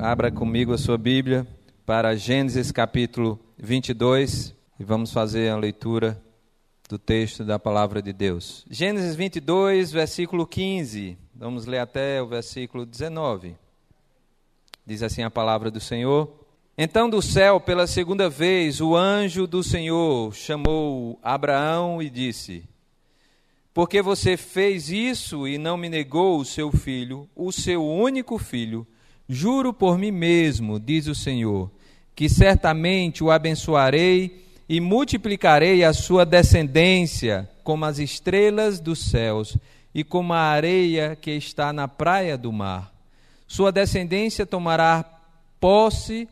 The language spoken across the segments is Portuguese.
abra comigo a sua Bíblia para Gênesis capítulo 22 e vamos fazer a leitura do texto da palavra de Deus. Gênesis 22, versículo 15. Vamos ler até o versículo 19. Diz assim a palavra do Senhor: Então do céu, pela segunda vez, o anjo do Senhor chamou Abraão e disse: Porque você fez isso e não me negou o seu filho, o seu único filho, juro por mim mesmo, diz o Senhor, que certamente o abençoarei e multiplicarei a sua descendência como as estrelas dos céus e como a areia que está na praia do mar. Sua descendência tomará posse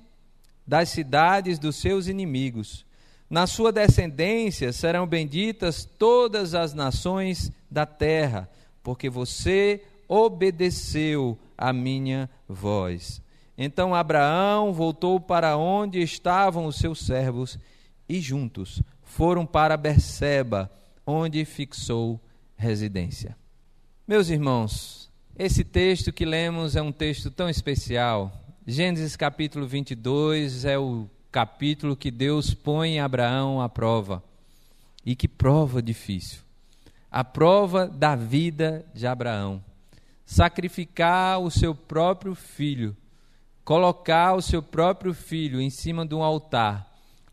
das cidades dos seus inimigos. Na sua descendência serão benditas todas as nações da terra, porque você obedeceu a minha voz. Então Abraão voltou para onde estavam os seus servos e juntos foram para Berseba, onde fixou residência. Meus irmãos, esse texto que lemos é um texto tão especial. Gênesis capítulo 22 é o capítulo que Deus põe Abraão à prova. E que prova difícil. A prova da vida de Abraão. Sacrificar o seu próprio filho, colocar o seu próprio filho em cima de um altar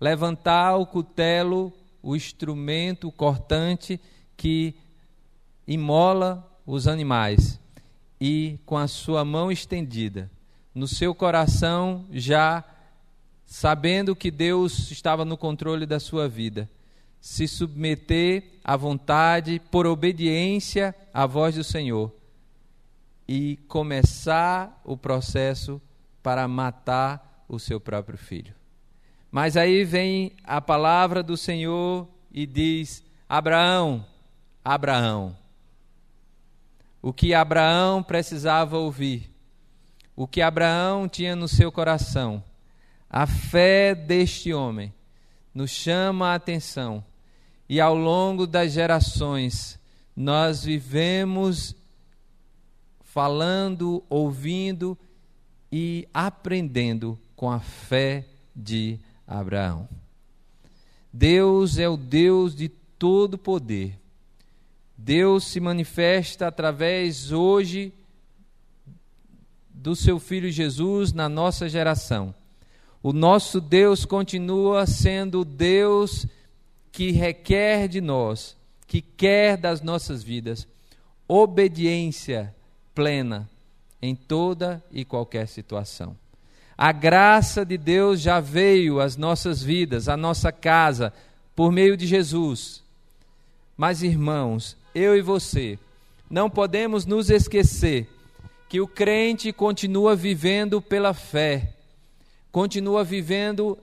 levantar o cutelo, o instrumento cortante que imola os animais, e com a sua mão estendida, no seu coração já sabendo que Deus estava no controle da sua vida, se submeter à vontade, por obediência à voz do Senhor, e começar o processo para matar o seu próprio filho. Mas aí vem a palavra do Senhor e diz: Abraão, Abraão. O que Abraão precisava ouvir, o que Abraão tinha no seu coração, a fé deste homem nos chama a atenção. E ao longo das gerações, nós vivemos falando, ouvindo e aprendendo com a fé de Abraão. Deus é o Deus de todo poder. Deus se manifesta através hoje do seu filho Jesus na nossa geração. O nosso Deus continua sendo o Deus que requer de nós, que quer das nossas vidas, obediência plena em toda e qualquer situação. A graça de Deus já veio às nossas vidas, à nossa casa, por meio de Jesus. Mas, irmãos, eu e você, não podemos nos esquecer que o crente continua vivendo pela fé, continua vivendo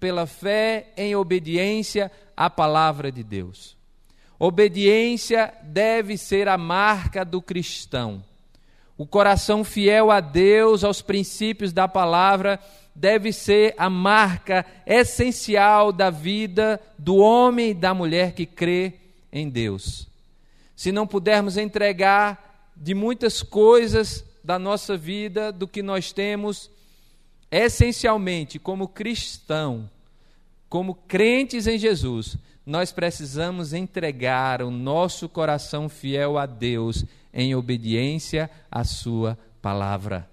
pela fé em obediência à palavra de Deus. Obediência deve ser a marca do cristão. O coração fiel a Deus, aos princípios da palavra, deve ser a marca essencial da vida do homem e da mulher que crê em Deus. Se não pudermos entregar de muitas coisas da nossa vida, do que nós temos, essencialmente como cristão, como crentes em Jesus, nós precisamos entregar o nosso coração fiel a Deus em obediência à Sua palavra.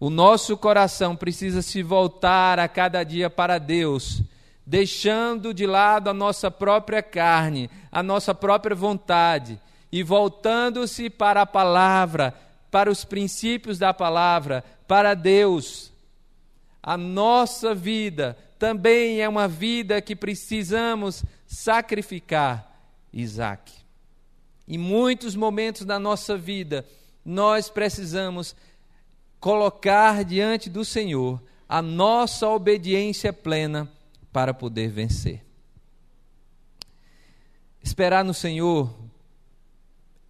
O nosso coração precisa se voltar a cada dia para Deus, deixando de lado a nossa própria carne, a nossa própria vontade, e voltando-se para a palavra, para os princípios da palavra, para Deus. A nossa vida também é uma vida que precisamos sacrificar Isaac. Em muitos momentos da nossa vida, nós precisamos colocar diante do Senhor a nossa obediência plena para poder vencer. Esperar no Senhor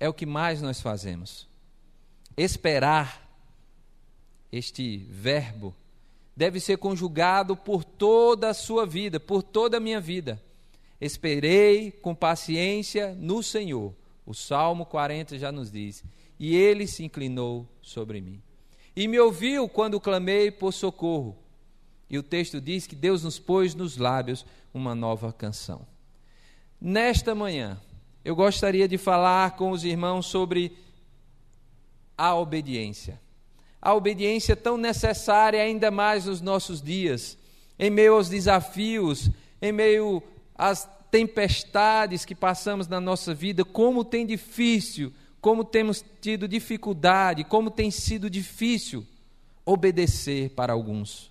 é o que mais nós fazemos. Esperar, este verbo, deve ser conjugado por toda a sua vida, por toda a minha vida. Esperei com paciência no Senhor. O Salmo 40 já nos diz: E ele se inclinou sobre mim. e me ouviu quando clamei por socorro. E o texto diz que Deus nos pôs nos lábios uma nova canção. Nesta manhã, eu gostaria de falar com os irmãos sobre a obediência. A obediência tão necessária ainda mais nos nossos dias, em meio aos desafios, em meio às tempestades que passamos na nossa vida, como tem difícil, como temos tido dificuldade, como tem sido difícil obedecer para alguns.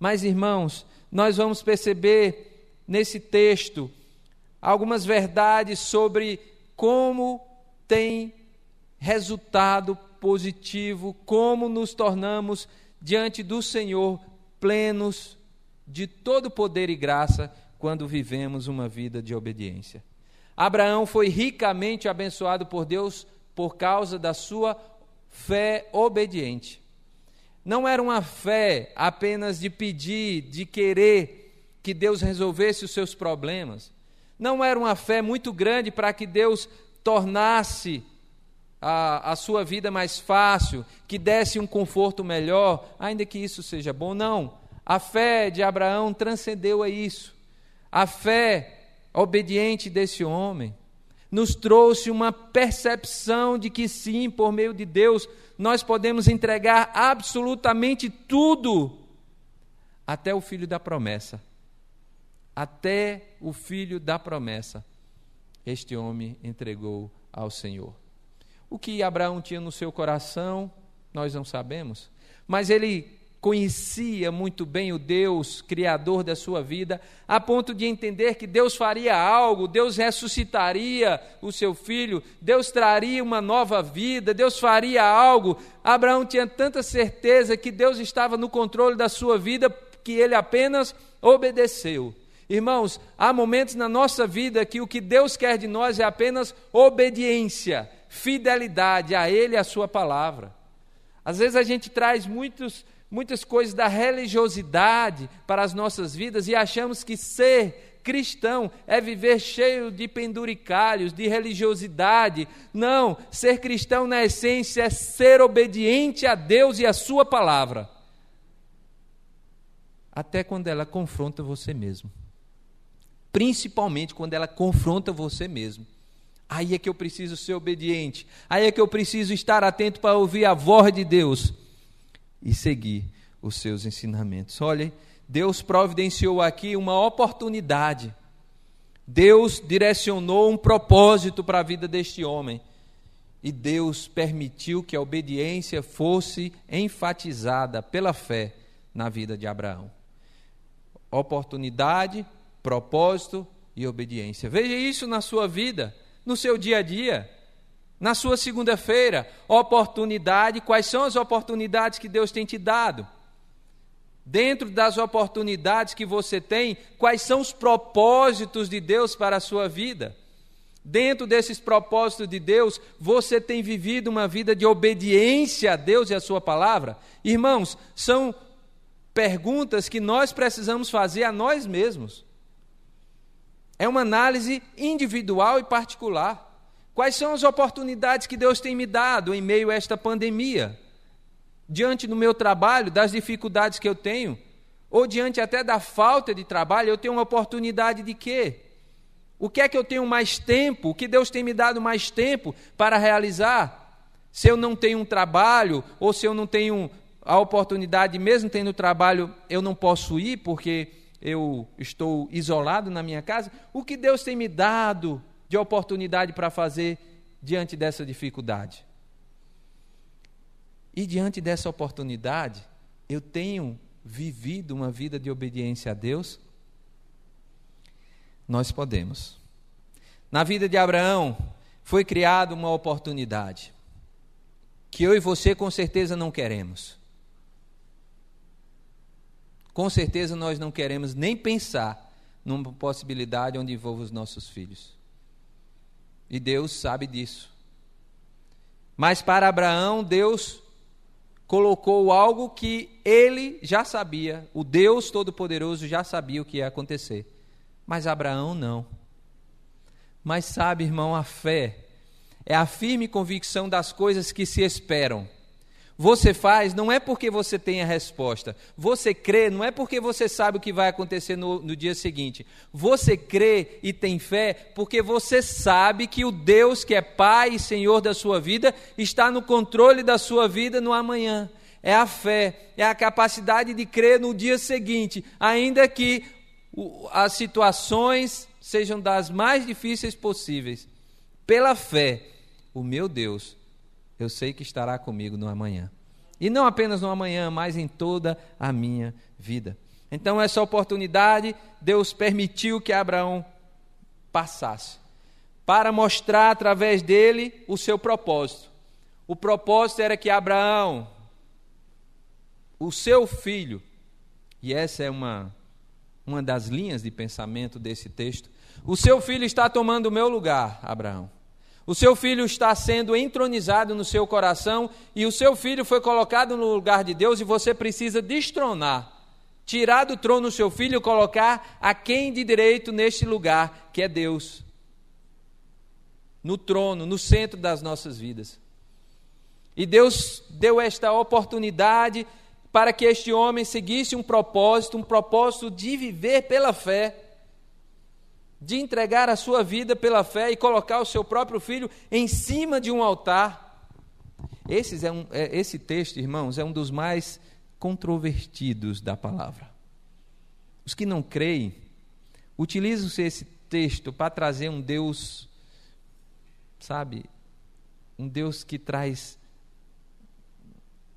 Mas, irmãos, nós vamos perceber nesse texto algumas verdades sobre como tem resultado positivo, como nos tornamos diante do Senhor plenos de todo poder e graça quando vivemos uma vida de obediência. Abraão foi ricamente abençoado por Deus por causa da sua fé obediente. Não era uma fé apenas de pedir, de querer que Deus resolvesse os seus problemas. Não era uma fé muito grande para que Deus tornasse a, a sua vida mais fácil, que desse um conforto melhor, ainda que isso seja bom. Não. A fé de Abraão transcendeu a isso. A fé obediente desse homem nos trouxe uma percepção de que sim, por meio de Deus, nós podemos entregar absolutamente tudo, até o filho da promessa. Até o filho da promessa, este homem entregou ao Senhor. O que Abraão tinha no seu coração, nós não sabemos, mas ele conhecia muito bem o Deus criador da sua vida, a ponto de entender que Deus faria algo, Deus ressuscitaria o seu filho, Deus traria uma nova vida, Deus faria algo. Abraão tinha tanta certeza que Deus estava no controle da sua vida que ele apenas obedeceu. Irmãos, há momentos na nossa vida que o que Deus quer de nós é apenas obediência, fidelidade a Ele e a Sua palavra. Às vezes a gente traz muitos muitas coisas da religiosidade para as nossas vidas e achamos que ser cristão é viver cheio de penduricalhos, de religiosidade. Não, ser cristão na essência é ser obediente a Deus e a Sua palavra. Até quando ela confronta você mesmo. Principalmente quando ela confronta você mesmo. Aí é que eu preciso ser obediente. Aí é que eu preciso estar atento para ouvir a voz de Deus e seguir os seus ensinamentos. Olhem, Deus providenciou aqui uma oportunidade. Deus direcionou um propósito para a vida deste homem. E Deus permitiu que a obediência fosse enfatizada pela fé na vida de Abraão. Oportunidade, propósito e obediência. Veja isso na sua vida, no seu dia a dia. Na sua segunda-feira, oportunidade, quais são as oportunidades que Deus tem te dado? Dentro das oportunidades que você tem, quais são os propósitos de Deus para a sua vida? Dentro desses propósitos de Deus, você tem vivido uma vida de obediência a Deus e a Sua palavra? Irmãos, são perguntas que nós precisamos fazer a nós mesmos. É uma análise individual e particular. Quais são as oportunidades que Deus tem me dado em meio a esta pandemia? Diante do meu trabalho, das dificuldades que eu tenho, ou diante até da falta de trabalho, eu tenho uma oportunidade de quê? O que é que eu tenho mais tempo? O que Deus tem me dado mais tempo para realizar? Se eu não tenho um trabalho, ou se eu não tenho a oportunidade, mesmo tendo trabalho, eu não posso ir porque eu estou isolado na minha casa, o que Deus tem me dado de oportunidade para fazer diante dessa dificuldade. E diante dessa oportunidade, eu tenho vivido uma vida de obediência a Deus? Nós podemos. Na vida de Abraão, foi criada uma oportunidade que eu e você com certeza não queremos. Com certeza nós não queremos nem pensar numa possibilidade onde envolva os nossos filhos. E Deus sabe disso. Mas para Abraão, Deus colocou algo que ele já sabia, o Deus Todo-Poderoso já sabia o que ia acontecer. Mas Abraão não. Mas sabe, irmão, a fé é a firme convicção das coisas que se esperam, Você faz não é porque você tem a resposta. Você crê não é porque você sabe o que vai acontecer no, no, dia seguinte. Você crê e tem fé porque você sabe que o Deus que é Pai e Senhor da sua vida está no controle da sua vida no amanhã. É a fé, é a capacidade de crer no dia seguinte, ainda que as situações sejam das mais difíceis possíveis. Pela fé, o meu Deus eu sei que estará comigo no amanhã. E não apenas no amanhã, mas em toda a minha vida. Então, essa oportunidade, Deus permitiu que Abraão passasse, para mostrar através dele o seu propósito. O propósito era que Abraão, o seu filho, e essa é uma, uma das linhas de pensamento desse texto, o seu filho está tomando o meu lugar, Abraão. O seu filho está sendo entronizado no seu coração e o seu filho foi colocado no lugar de Deus e você precisa destronar, tirar do trono o seu filho e colocar a quem de direito neste lugar, que é Deus. No trono, no centro das nossas vidas. E Deus deu esta oportunidade para que este homem seguisse um propósito, um propósito de viver pela fé de entregar a sua vida pela fé e colocar o seu próprio filho em cima de um altar. Esse, é um, é, esse texto, irmãos, é um dos mais controvertidos da palavra. Os que não creem utilizam esse texto para trazer um Deus, sabe, um Deus que traz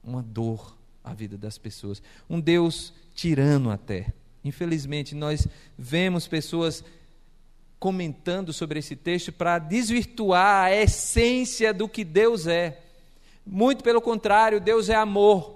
uma dor à vida das pessoas, um Deus tirano até. Infelizmente, nós vemos pessoas comentando sobre esse texto para desvirtuar a essência do que Deus é. Muito pelo contrário, Deus é amor.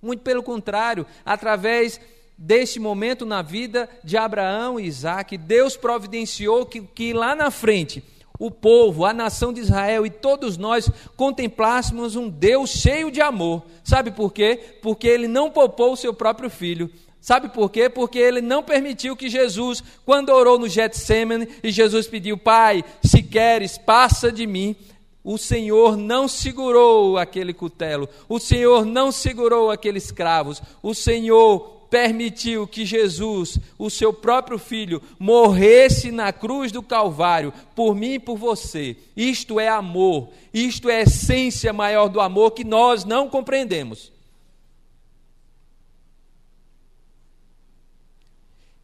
Muito pelo contrário, através deste momento na vida de Abraão e Isaac, Deus providenciou que, que lá na frente o povo, a nação de Israel e todos nós contemplássemos um Deus cheio de amor. Sabe por quê? Porque ele não poupou o seu próprio filho, Sabe por quê? Porque ele não permitiu que Jesus, quando orou no Getsemane, e Jesus pediu, Pai, se queres, passa de mim. O Senhor não segurou aquele cutelo, o Senhor não segurou aqueles escravos, o Senhor permitiu que Jesus, o seu próprio filho, morresse na cruz do Calvário, por mim e por você. Isto é amor, isto é a essência maior do amor que nós não compreendemos.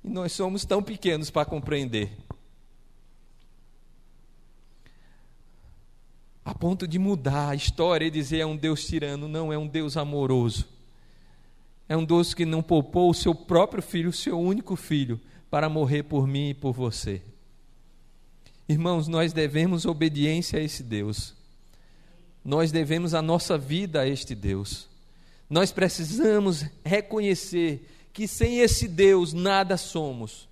E nós somos tão pequenos para compreender. A ponto de mudar a história e dizer é um Deus tirano, não, é um Deus amoroso. É um Deus que não poupou o seu próprio filho, o seu único filho, para morrer por mim e por você. Irmãos, nós devemos obediência a esse Deus. Nós devemos a nossa vida a este Deus. Nós precisamos reconhecer que sem esse Deus nada somos.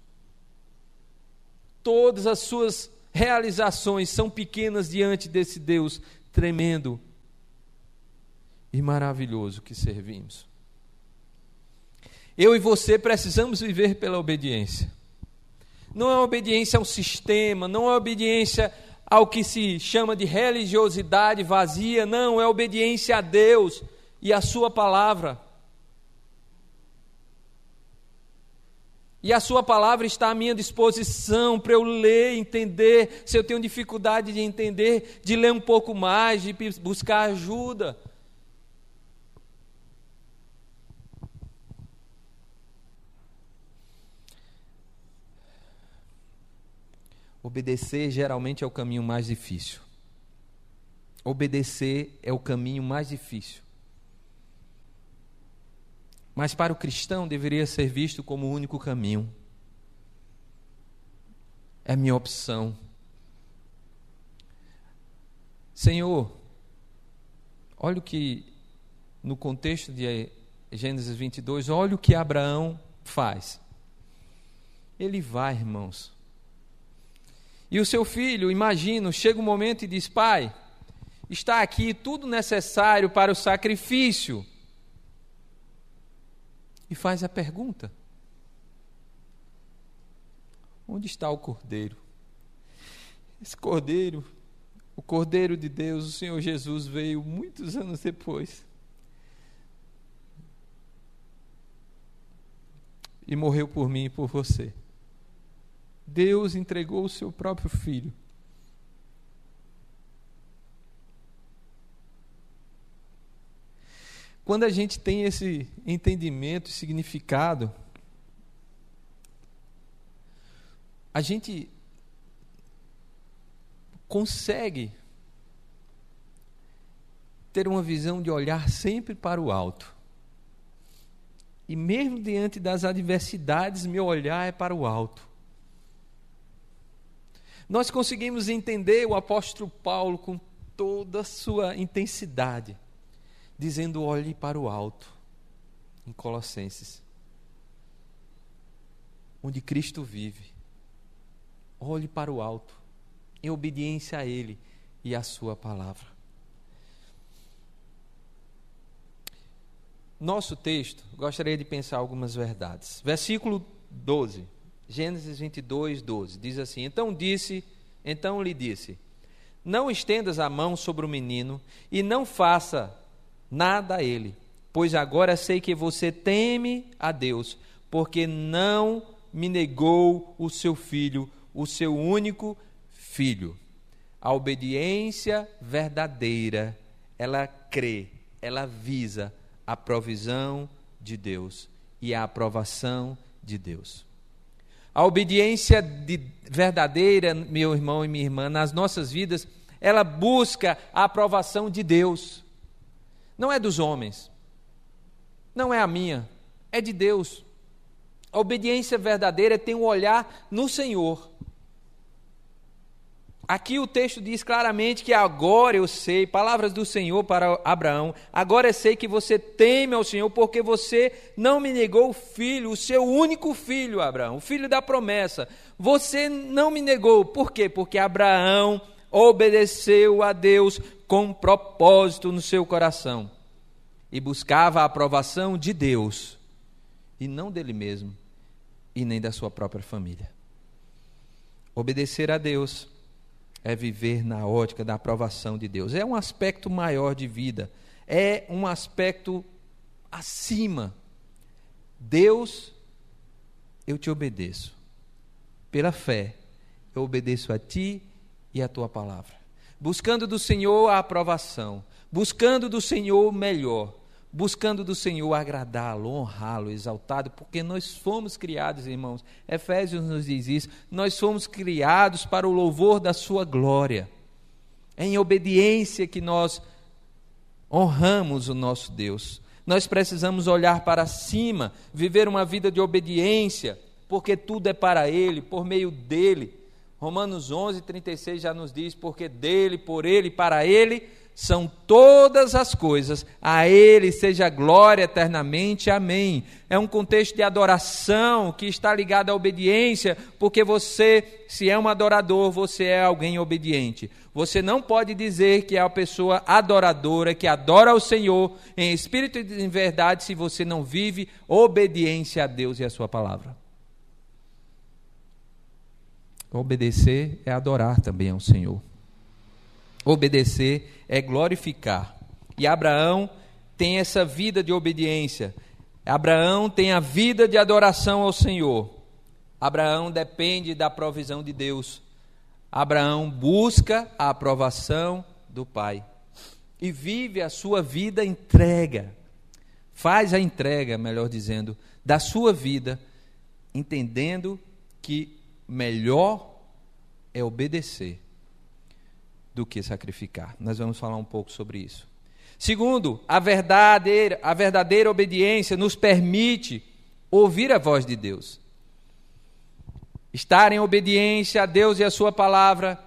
Todas as suas realizações são pequenas diante desse Deus tremendo e maravilhoso que servimos. Eu e você precisamos viver pela obediência. Não é obediência ao sistema, não é obediência ao que se chama de religiosidade vazia, não, é obediência a Deus e a Sua palavra. E a Sua palavra está à minha disposição para eu ler, entender. Se eu tenho dificuldade de entender, de ler um pouco mais, de buscar ajuda. Obedecer geralmente é o caminho mais difícil. Obedecer é o caminho mais difícil. Mas para o cristão deveria ser visto como o único caminho. É minha opção. Senhor, olha o que, no contexto de Gênesis 22, olha o que Abraão faz. Ele vai, irmãos. E o seu filho, imagino, chega um momento e diz: Pai, está aqui tudo necessário para o sacrifício e faz a pergunta: Onde está o cordeiro? Esse cordeiro, o cordeiro de Deus, o Senhor Jesus veio muitos anos depois e morreu por mim e por você. Deus entregou o seu próprio filho Quando a gente tem esse entendimento e significado, a gente consegue ter uma visão de olhar sempre para o alto. E mesmo diante das adversidades, meu olhar é para o alto. Nós conseguimos entender o apóstolo Paulo com toda a sua intensidade, dizendo: olhe para o alto, em Colossenses, onde Cristo vive. Olhe para o alto, em obediência a Ele e à Sua palavra. Nosso texto, gostaria de pensar algumas verdades. Versículo 12, Gênesis 22, 12, diz assim: Então disse, então lhe disse: Não estendas a mão sobre o menino e não faça nada a ele, pois agora sei que você teme a Deus, porque não me negou o seu filho, o seu único filho. A obediência verdadeira, ela crê, ela visa a provisão de Deus e a aprovação de Deus. A obediência de, verdadeira, meu irmão e minha irmã, nas nossas vidas, ela busca a aprovação de Deus. Não é dos homens. Não é a minha, é de Deus. A obediência verdadeira tem um olhar no Senhor. Aqui o texto diz claramente que agora eu sei, palavras do Senhor para Abraão, agora eu sei que você teme ao Senhor, porque você não me negou o filho, o seu único filho, Abraão, o filho da promessa. Você não me negou, por quê? Porque Abraão obedeceu a Deus com propósito no seu coração e buscava a aprovação de Deus e não dele mesmo e nem da sua própria família. Obedecer a Deus é viver na ótica da aprovação de Deus. É um aspecto maior de vida, é um aspecto acima. Deus, eu te obedeço. Pela fé, eu obedeço a ti e a tua palavra. Buscando do Senhor a aprovação, buscando do Senhor o melhor buscando do Senhor agradá-lo, honrá-lo, exaltado, porque nós fomos criados, irmãos. Efésios nos diz isso, nós fomos criados para o louvor da sua glória. É em obediência que nós honramos o nosso Deus. Nós precisamos olhar para cima, viver uma vida de obediência, porque tudo é para ele, por meio dele. Romanos 11, 36 já nos diz: porque dele, por ele, para ele são todas as coisas, a Ele seja glória eternamente, amém. É um contexto de adoração que está ligado à obediência, porque você, se é um adorador, você é alguém obediente. Você não pode dizer que é a pessoa adoradora, que adora ao Senhor em espírito e em verdade, se você não vive obediência a Deus e a Sua palavra. Obedecer é adorar também ao Senhor. Obedecer é glorificar. E Abraão tem essa vida de obediência. Abraão tem a vida de adoração ao Senhor. Abraão depende da provisão de Deus. Abraão busca a aprovação do Pai e vive a sua vida entrega. Faz a entrega, melhor dizendo, da sua vida, entendendo que melhor é obedecer do que sacrificar. Nós vamos falar um pouco sobre isso. Segundo, a verdadeira, a verdadeira obediência nos permite ouvir a voz de Deus. Estar em obediência a Deus e a sua palavra,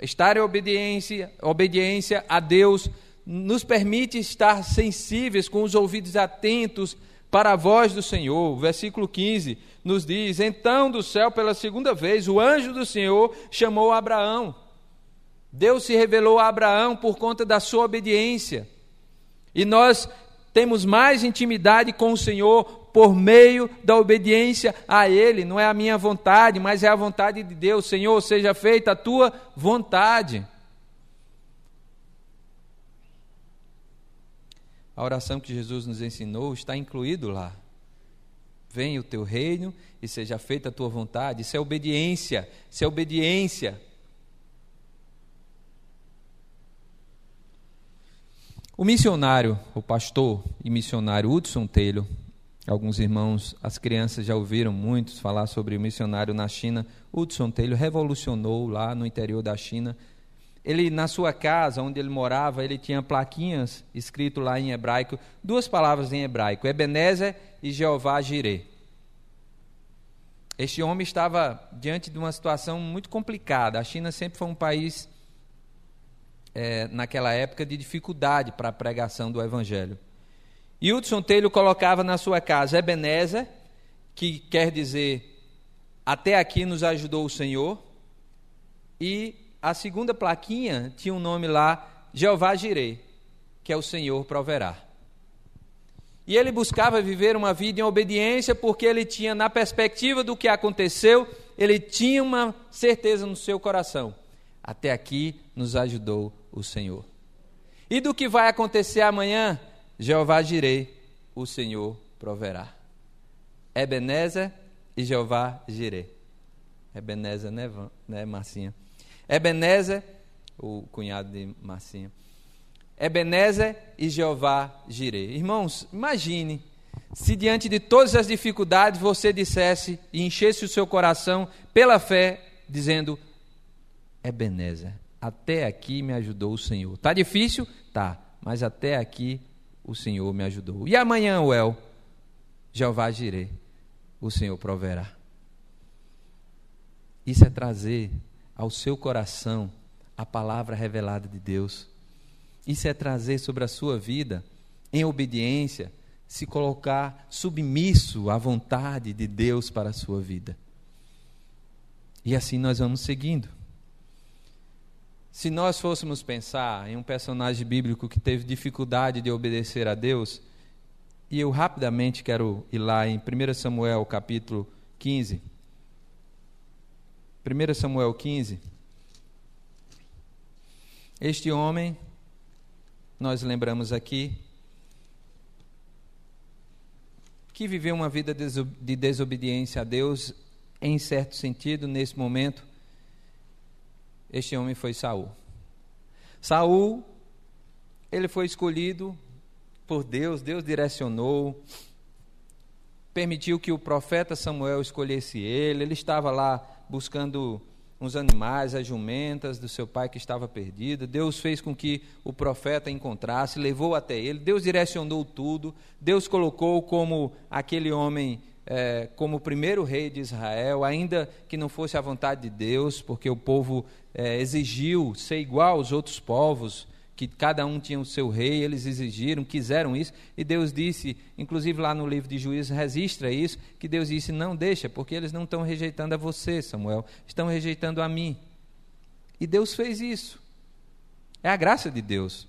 estar em obediência, obediência a Deus nos permite estar sensíveis com os ouvidos atentos para a voz do Senhor. O versículo 15 nos diz: Então do céu pela segunda vez o anjo do Senhor chamou Abraão. Deus se revelou a Abraão por conta da sua obediência. E nós temos mais intimidade com o Senhor por meio da obediência a Ele. Não é a minha vontade, mas é a vontade de Deus. Senhor, seja feita a tua vontade. A oração que Jesus nos ensinou está incluído lá. venha o teu reino e seja feita a tua vontade. Isso é obediência, isso é obediência. O missionário, o pastor e missionário Hudson Taylor, alguns irmãos, as crianças já ouviram muitos falar sobre o missionário na China. Hudson Taylor revolucionou lá no interior da China. Ele, na sua casa, onde ele morava, ele tinha plaquinhas escrito lá em hebraico, duas palavras em hebraico, Ebenezer e Jeová Jireh. Este homem estava diante de uma situação muito complicada. A China sempre foi um país é, naquela época de dificuldade para a pregação do Evangelho. E Hudson Taylor colocava na sua casa Ebenezer, que quer dizer até aqui nos ajudou o Senhor, e a segunda plaquinha tinha um nome lá, Jeová Jireh, que é o Senhor proverá. E ele buscava viver uma vida em obediência, porque ele tinha, na perspectiva do que aconteceu, ele tinha uma certeza no seu coração. Até aqui nos ajudou o Senhor. E do que vai acontecer amanhã, Jeová direi, o Senhor proverá. Ebenezer e Jeová Jirei. Ebenezer, né, né Marcinha? Ebenezer, o cunhado de Marcinha. Ebenezer e Jeová Jirei. Irmãos, imagine se diante de todas as dificuldades você dissesse e enchesse o seu coração pela fé, dizendo: Ebenezer, até aqui me ajudou o Senhor. Está difícil? Tá, mas até aqui o Senhor me ajudou. E amanhã, Uel, Jeová girei, o Senhor proverá. Isso é trazer ao seu coração a palavra revelada de Deus. Isso é trazer sobre a sua vida, em obediência, se colocar submisso à vontade de Deus para a sua vida. E assim nós vamos seguindo. Se nós fôssemos pensar em um personagem bíblico que teve dificuldade de obedecer a Deus, e eu rapidamente quero ir lá em 1 Samuel capítulo 15. 1 Samuel 15. Este homem, nós lembramos aqui, que viveu uma vida de desobediência a Deus, em certo sentido, nesse momento, este homem foi Saul. Saul, ele foi escolhido por Deus, Deus direcionou, permitiu que o profeta Samuel escolhesse ele, ele estava lá buscando uns animais, as jumentas do seu pai que estava perdido. Deus fez com que o profeta encontrasse, levou até ele. Deus direcionou tudo. Deus colocou como aquele homem é, como primeiro rei de Israel, ainda que não fosse a vontade de Deus, porque o povo é, exigiu ser igual aos outros povos, que cada um tinha o seu rei, eles exigiram, quiseram isso, e Deus disse, inclusive lá no livro de Juízes, registra isso, que Deus disse: não deixa, porque eles não estão rejeitando a você, Samuel, estão rejeitando a mim. E Deus fez isso. É a graça de Deus.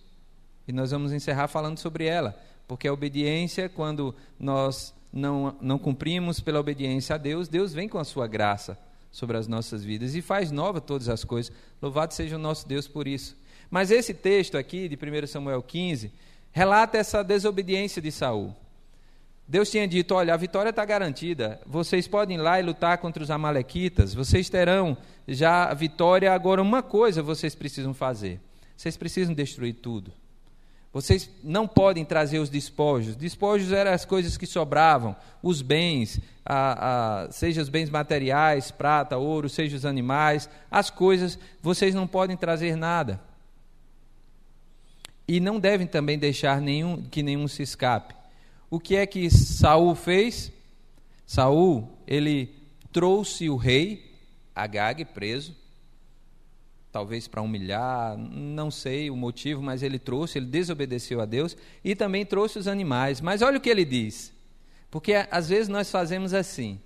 E nós vamos encerrar falando sobre ela, porque a obediência, quando nós não, não cumprimos pela obediência a Deus, Deus vem com a sua graça sobre as nossas vidas e faz nova todas as coisas. Louvado seja o nosso Deus por isso. Mas esse texto aqui de 1 Samuel 15 relata essa desobediência de Saul. Deus tinha dito: olha, a vitória está garantida. Vocês podem ir lá e lutar contra os amalequitas. Vocês terão já a vitória. Agora, uma coisa vocês precisam fazer: vocês precisam destruir tudo. Vocês não podem trazer os despojos. Despojos eram as coisas que sobravam, os bens, a, a, seja os bens materiais, prata, ouro, seja os animais, as coisas, vocês não podem trazer nada. E não devem também deixar nenhum, que nenhum se escape. O que é que Saul fez? Saul, ele trouxe o rei Agag preso, talvez para humilhar, não sei o motivo, mas ele trouxe, ele desobedeceu a Deus e também trouxe os animais. Mas olha o que ele diz. Porque às vezes nós fazemos assim.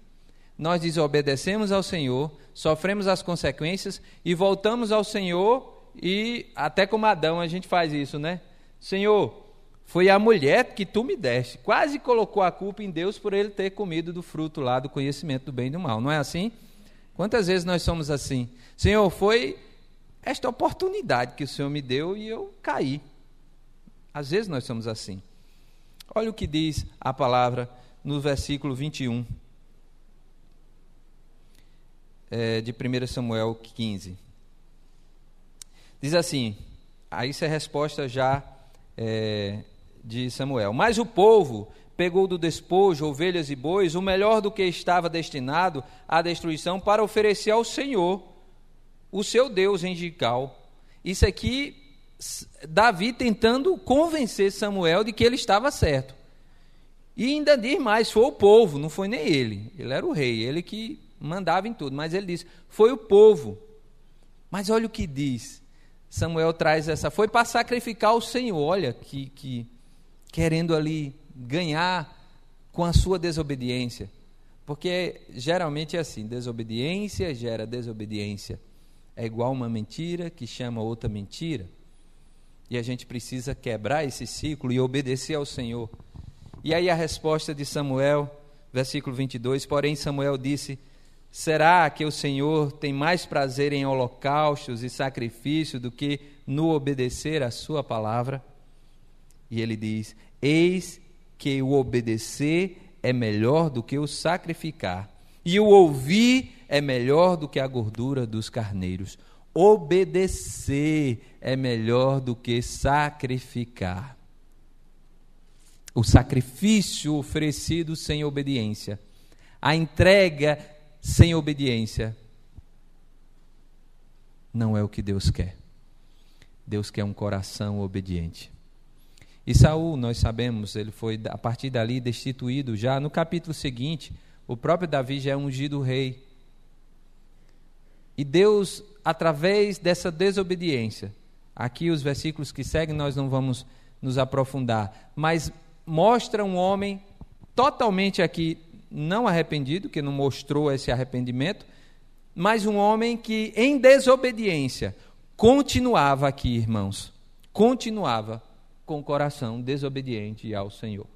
Nós desobedecemos ao Senhor, sofremos as consequências e voltamos ao Senhor e até como Adão a gente faz isso, né? Senhor, foi a mulher que tu me deste. Quase colocou a culpa em Deus por ele ter comido do fruto lá do conhecimento do bem e do mal. Não é assim? Quantas vezes nós somos assim? Senhor, foi esta oportunidade que o Senhor me deu e eu caí. Às vezes nós somos assim. Olha o que diz a palavra no versículo 21 é, de 1 Samuel 15. Diz assim: aí isso é resposta já é, de Samuel. Mas o povo pegou do despojo ovelhas e bois, o melhor do que estava destinado à destruição, para oferecer ao Senhor, o seu Deus em Gigal. Isso aqui, Davi tentando convencer Samuel de que ele estava certo. E ainda diz mais: foi o povo, não foi nem ele. Ele era o rei, ele que mandava em tudo. Mas ele disse: foi o povo. Mas olha o que diz. Samuel traz essa. Foi para sacrificar o Senhor. Olha, que, que querendo ali ganhar com a sua desobediência. Porque geralmente é assim: desobediência gera desobediência. É igual uma mentira que chama outra mentira. E a gente precisa quebrar esse ciclo e obedecer ao Senhor. E aí a resposta de Samuel, versículo 22, porém Samuel disse: Será que o Senhor tem mais prazer em holocaustos e sacrifícios do que no obedecer a sua palavra? E ele diz: Eis que o obedecer é melhor do que o sacrificar, e o ouvir é melhor do que a gordura dos carneiros. Obedecer é melhor do que sacrificar. O sacrifício oferecido sem obediência, a entrega sem obediência, não é o que Deus quer. Deus quer um coração obediente. E Saul, nós sabemos, ele foi a partir dali destituído já no capítulo seguinte, o próprio Davi já é ungido rei. E Deus, através dessa desobediência, aqui os versículos que seguem nós não vamos nos aprofundar, mas mostra um homem totalmente aqui não arrependido, que não mostrou esse arrependimento, mas um homem que, em desobediência, continuava aqui, irmãos, continuava com o coração desobediente ao Senhor.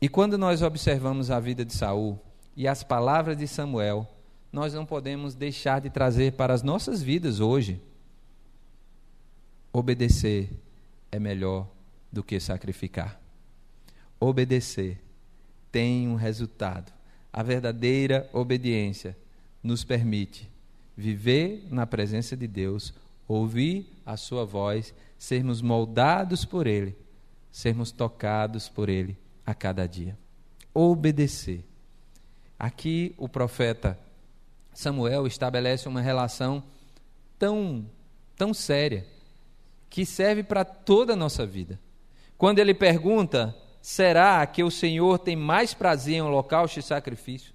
E quando nós observamos a vida de Saul e as palavras de Samuel, nós não podemos deixar de trazer para as nossas vidas hoje. Obedecer é melhor do que sacrificar obedecer tem um resultado. A verdadeira obediência nos permite viver na presença de Deus, ouvir a Sua voz, sermos moldados por Ele, sermos tocados por Ele a cada dia. Obedecer. Aqui o profeta Samuel estabelece uma relação tão, tão séria que serve para toda a nossa vida. Quando ele pergunta Será que o Senhor tem mais prazer em holocausto e sacrifício?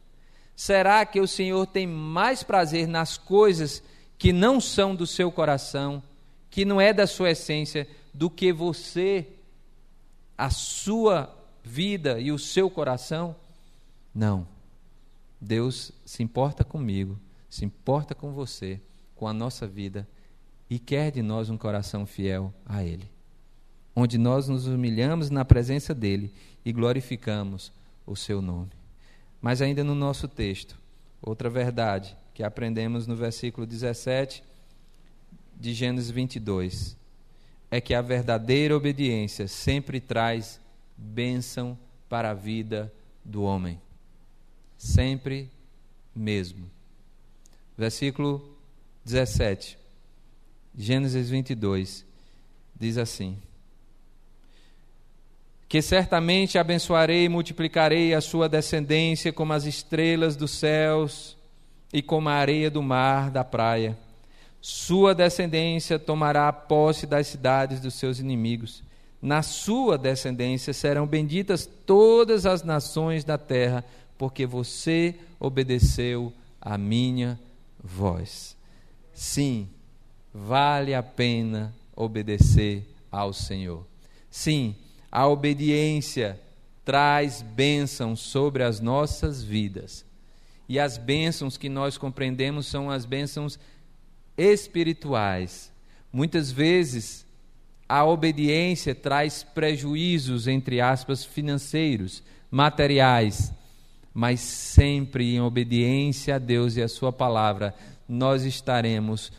Será que o Senhor tem mais prazer nas coisas que não são do seu coração, que não é da sua essência, do que você, a sua vida e o seu coração? Não. Deus se importa comigo, se importa com você, com a nossa vida e quer de nós um coração fiel a Ele onde nós nos humilhamos na presença dele e glorificamos o seu nome. Mas ainda no nosso texto, outra verdade que aprendemos no versículo 17 de Gênesis 22 é que a verdadeira obediência sempre traz bênção para a vida do homem. Sempre mesmo. Versículo 17, Gênesis 22, diz assim: que certamente abençoarei e multiplicarei a sua descendência como as estrelas dos céus e como a areia do mar da praia. Sua descendência tomará posse das cidades dos seus inimigos. Na sua descendência serão benditas todas as nações da terra, porque você obedeceu a minha voz. Sim, vale a pena obedecer ao Senhor. Sim, a obediência traz bênçãos sobre as nossas vidas. E as bênçãos que nós compreendemos são as bênçãos espirituais. Muitas vezes a obediência traz prejuízos, entre aspas, financeiros, materiais, mas sempre em obediência a Deus e a Sua palavra, nós estaremos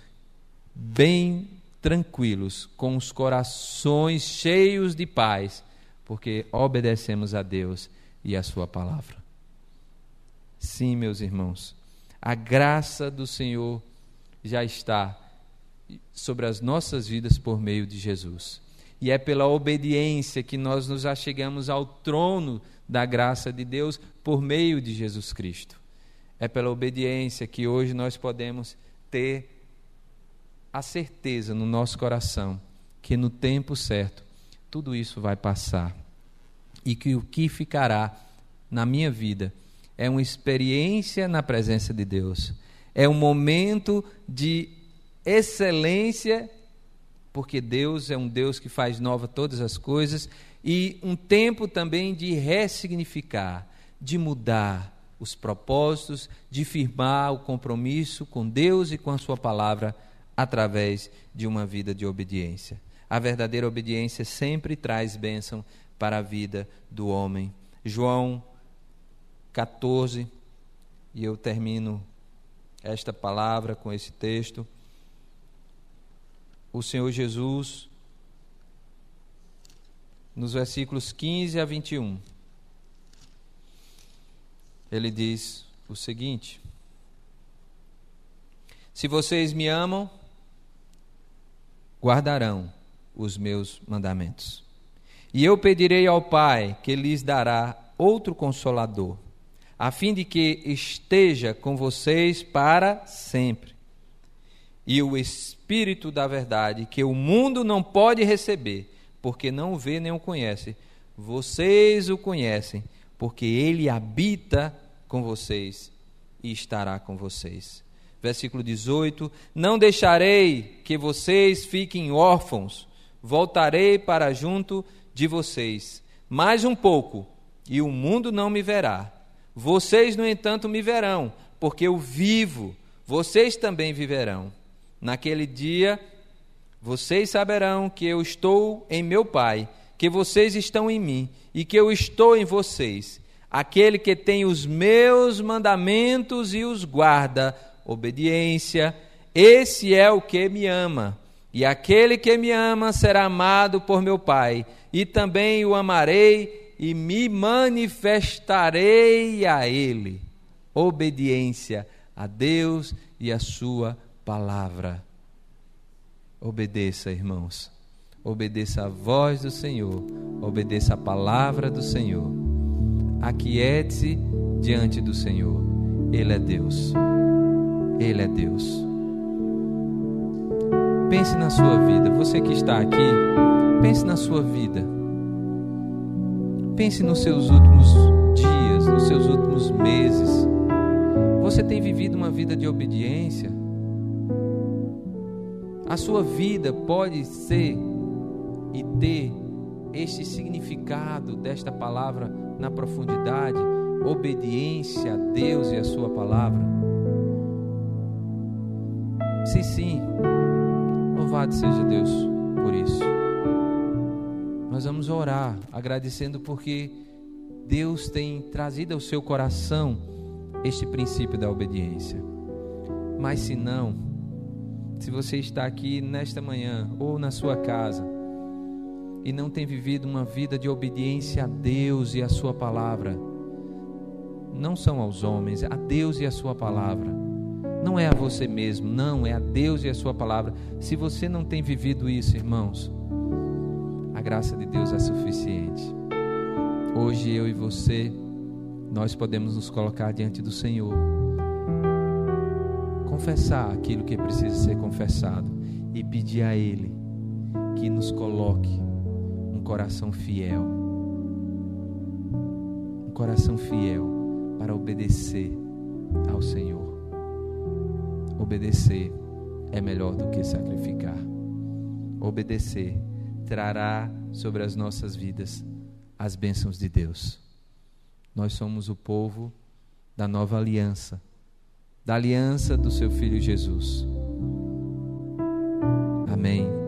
bem tranquilos, com os corações cheios de paz, porque obedecemos a Deus e a Sua palavra. Sim, meus irmãos, a graça do Senhor já está sobre as nossas vidas por meio de Jesus. E é pela obediência que nós nos achegamos ao trono da graça de Deus por meio de Jesus Cristo. É pela obediência que hoje nós podemos ter a certeza no nosso coração que no tempo certo tudo isso vai passar e que o que ficará na minha vida é uma experiência na presença de Deus, é um momento de excelência, porque Deus é um Deus que faz nova todas as coisas, e um tempo também de ressignificar, de mudar os propósitos, de firmar o compromisso com Deus e com a Sua palavra através de uma vida de obediência. A verdadeira obediência sempre traz bênção para a vida do homem. João 14, e eu termino esta palavra com esse texto. O Senhor Jesus, nos versículos 15 a 21, ele diz o seguinte: Se vocês me amam, guardarão os meus mandamentos. E eu pedirei ao Pai que lhes dará outro consolador a fim de que esteja com vocês para sempre. E o Espírito da Verdade, que o mundo não pode receber, porque não vê nem o conhece, vocês o conhecem, porque ele habita com vocês e estará com vocês. Versículo 18: Não deixarei que vocês fiquem órfãos, voltarei para junto de vocês. Mais um pouco, e o mundo não me verá vocês, no entanto, me verão, porque eu vivo, vocês também viverão. Naquele dia, vocês saberão que eu estou em meu Pai, que vocês estão em mim e que eu estou em vocês. Aquele que tem os meus mandamentos e os guarda, obediência, esse é o que me ama. E aquele que me ama será amado por meu Pai, e também o amarei e me manifestarei a Ele. Obediência a Deus e a Sua palavra. Obedeça, irmãos. Obedeça a voz do Senhor. Obedeça a palavra do Senhor. Aquiete-se diante do Senhor. Ele é Deus. Ele é Deus. Pense na sua vida. Você que está aqui, pense na sua vida. Pense nos seus últimos dias, nos seus últimos meses. Você tem vivido uma vida de obediência? A sua vida pode ser e ter este significado desta palavra na profundidade, obediência a Deus e a Sua palavra? Se sim, louvado seja Deus por isso. Nós vamos orar agradecendo porque Deus tem trazido ao seu coração este princípio da obediência. Mas se não, se você está aqui nesta manhã ou na sua casa e não tem vivido uma vida de obediência a Deus e a sua palavra, não são aos homens, a Deus e a sua palavra. Não é a você mesmo, não, é a Deus e a sua palavra. Se você não tem vivido isso, irmãos, graça de Deus é suficiente. Hoje eu e você, nós podemos nos colocar diante do Senhor, confessar aquilo que precisa ser confessado e pedir a Ele que nos coloque um coração fiel, um coração fiel para obedecer ao Senhor. Obedecer é melhor do que sacrificar. Obedecer trará sobre as nossas vidas as bênçãos de Deus. Nós somos o povo da nova aliança, da aliança do seu filho Jesus. Amém.